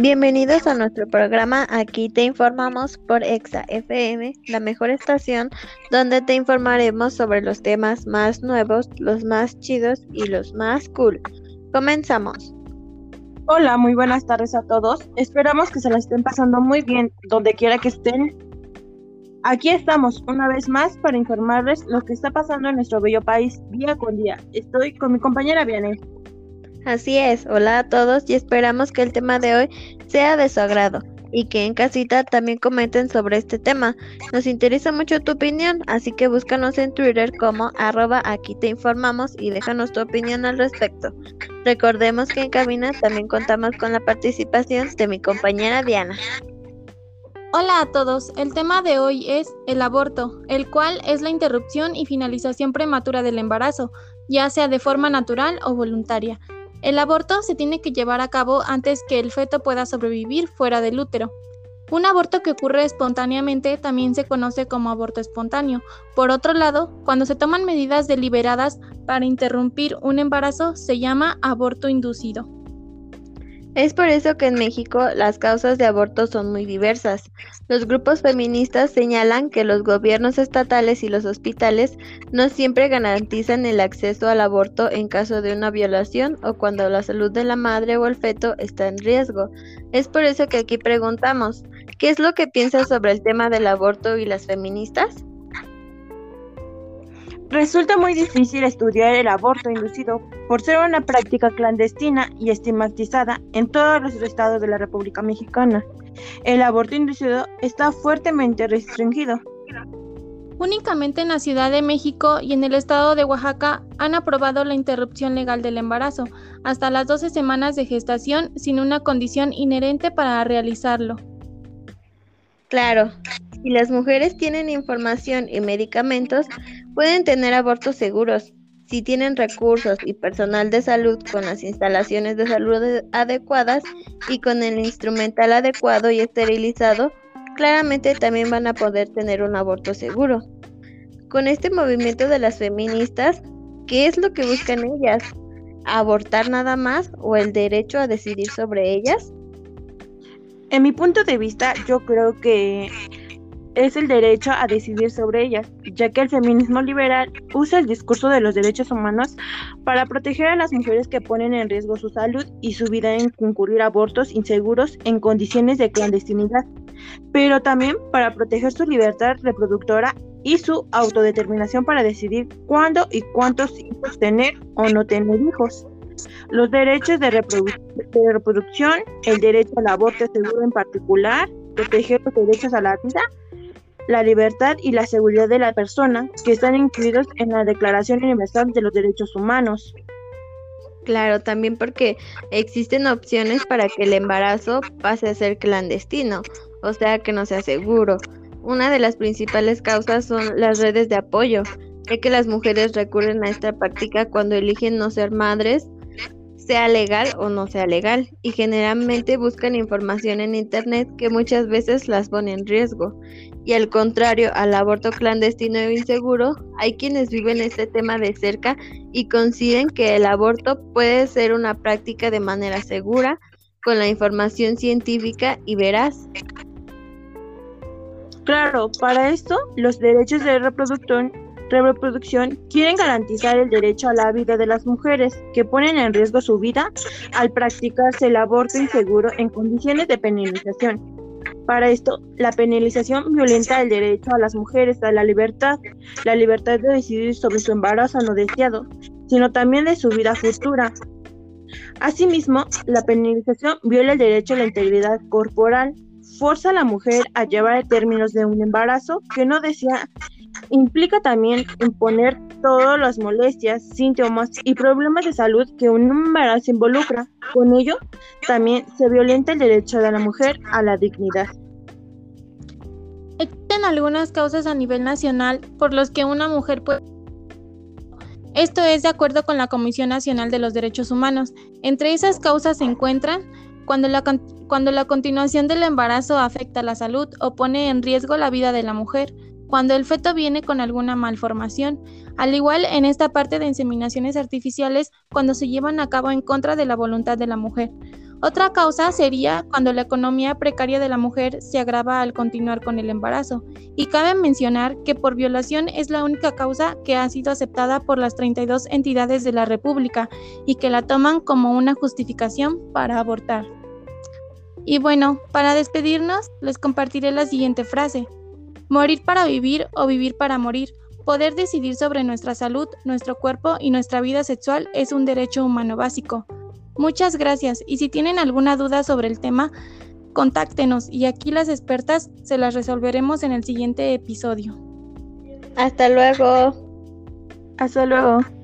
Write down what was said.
Bienvenidos a nuestro programa Aquí te informamos por Exa FM, la mejor estación donde te informaremos sobre los temas más nuevos, los más chidos y los más cool. Comenzamos. Hola, muy buenas tardes a todos. Esperamos que se la estén pasando muy bien donde quiera que estén. Aquí estamos una vez más para informarles lo que está pasando en nuestro bello país día con día. Estoy con mi compañera Vianey. Así es, hola a todos y esperamos que el tema de hoy sea de su agrado y que en casita también comenten sobre este tema. Nos interesa mucho tu opinión, así que búscanos en Twitter como arroba aquí te informamos y déjanos tu opinión al respecto. Recordemos que en cabina también contamos con la participación de mi compañera Diana. Hola a todos, el tema de hoy es el aborto, el cual es la interrupción y finalización prematura del embarazo, ya sea de forma natural o voluntaria. El aborto se tiene que llevar a cabo antes que el feto pueda sobrevivir fuera del útero. Un aborto que ocurre espontáneamente también se conoce como aborto espontáneo. Por otro lado, cuando se toman medidas deliberadas para interrumpir un embarazo, se llama aborto inducido. Es por eso que en México las causas de aborto son muy diversas. Los grupos feministas señalan que los gobiernos estatales y los hospitales no siempre garantizan el acceso al aborto en caso de una violación o cuando la salud de la madre o el feto está en riesgo. Es por eso que aquí preguntamos, ¿qué es lo que piensas sobre el tema del aborto y las feministas? Resulta muy difícil estudiar el aborto inducido por ser una práctica clandestina y estigmatizada en todos los estados de la República Mexicana. El aborto inducido está fuertemente restringido. Únicamente en la Ciudad de México y en el estado de Oaxaca han aprobado la interrupción legal del embarazo hasta las 12 semanas de gestación sin una condición inherente para realizarlo. Claro, si las mujeres tienen información y medicamentos, pueden tener abortos seguros. Si tienen recursos y personal de salud con las instalaciones de salud adecuadas y con el instrumental adecuado y esterilizado, claramente también van a poder tener un aborto seguro. Con este movimiento de las feministas, ¿qué es lo que buscan ellas? ¿Abortar nada más o el derecho a decidir sobre ellas? En mi punto de vista, yo creo que es el derecho a decidir sobre ellas, ya que el feminismo liberal usa el discurso de los derechos humanos para proteger a las mujeres que ponen en riesgo su salud y su vida en concurrir abortos inseguros en condiciones de clandestinidad, pero también para proteger su libertad reproductora y su autodeterminación para decidir cuándo y cuántos hijos tener o no tener hijos. Los derechos de, de reproducción, el derecho al aborto seguro en particular, proteger los derechos a la vida la libertad y la seguridad de la persona, que están incluidos en la Declaración Universal de los Derechos Humanos. Claro, también porque existen opciones para que el embarazo pase a ser clandestino, o sea que no sea seguro. Una de las principales causas son las redes de apoyo, ya que las mujeres recurren a esta práctica cuando eligen no ser madres sea legal o no sea legal, y generalmente buscan información en Internet que muchas veces las pone en riesgo. Y al contrario al aborto clandestino e inseguro, hay quienes viven este tema de cerca y coinciden que el aborto puede ser una práctica de manera segura, con la información científica y veraz. Claro, para esto los derechos de reproducción reproducción quieren garantizar el derecho a la vida de las mujeres que ponen en riesgo su vida al practicarse el aborto inseguro en condiciones de penalización. Para esto, la penalización violenta el derecho a las mujeres a la libertad, la libertad de decidir sobre su embarazo no deseado, sino también de su vida futura. Asimismo, la penalización viola el derecho a la integridad corporal, forza a la mujer a llevar a términos de un embarazo que no desea Implica también imponer todas las molestias, síntomas y problemas de salud que un embarazo involucra. Con ello, también se violenta el derecho de la mujer a la dignidad. Existen algunas causas a nivel nacional por las que una mujer puede... Esto es de acuerdo con la Comisión Nacional de los Derechos Humanos. Entre esas causas se encuentran cuando la, cuando la continuación del embarazo afecta la salud o pone en riesgo la vida de la mujer, cuando el feto viene con alguna malformación, al igual en esta parte de inseminaciones artificiales cuando se llevan a cabo en contra de la voluntad de la mujer, Otra causa sería cuando la economía precaria de la mujer se agrava al continuar con el embarazo. Y cabe mencionar que por violación es la única causa que ha sido aceptada por las 32 entidades de la República y que la toman como una justificación para abortar. Y bueno, para despedirnos, les compartiré la siguiente frase. Morir para vivir o vivir para morir. Poder decidir sobre nuestra salud, nuestro cuerpo y nuestra vida sexual es un derecho humano básico. Muchas gracias y si tienen alguna duda sobre el tema, contáctenos y aquí las expertas se las resolveremos en el siguiente episodio. Hasta luego. Hasta luego.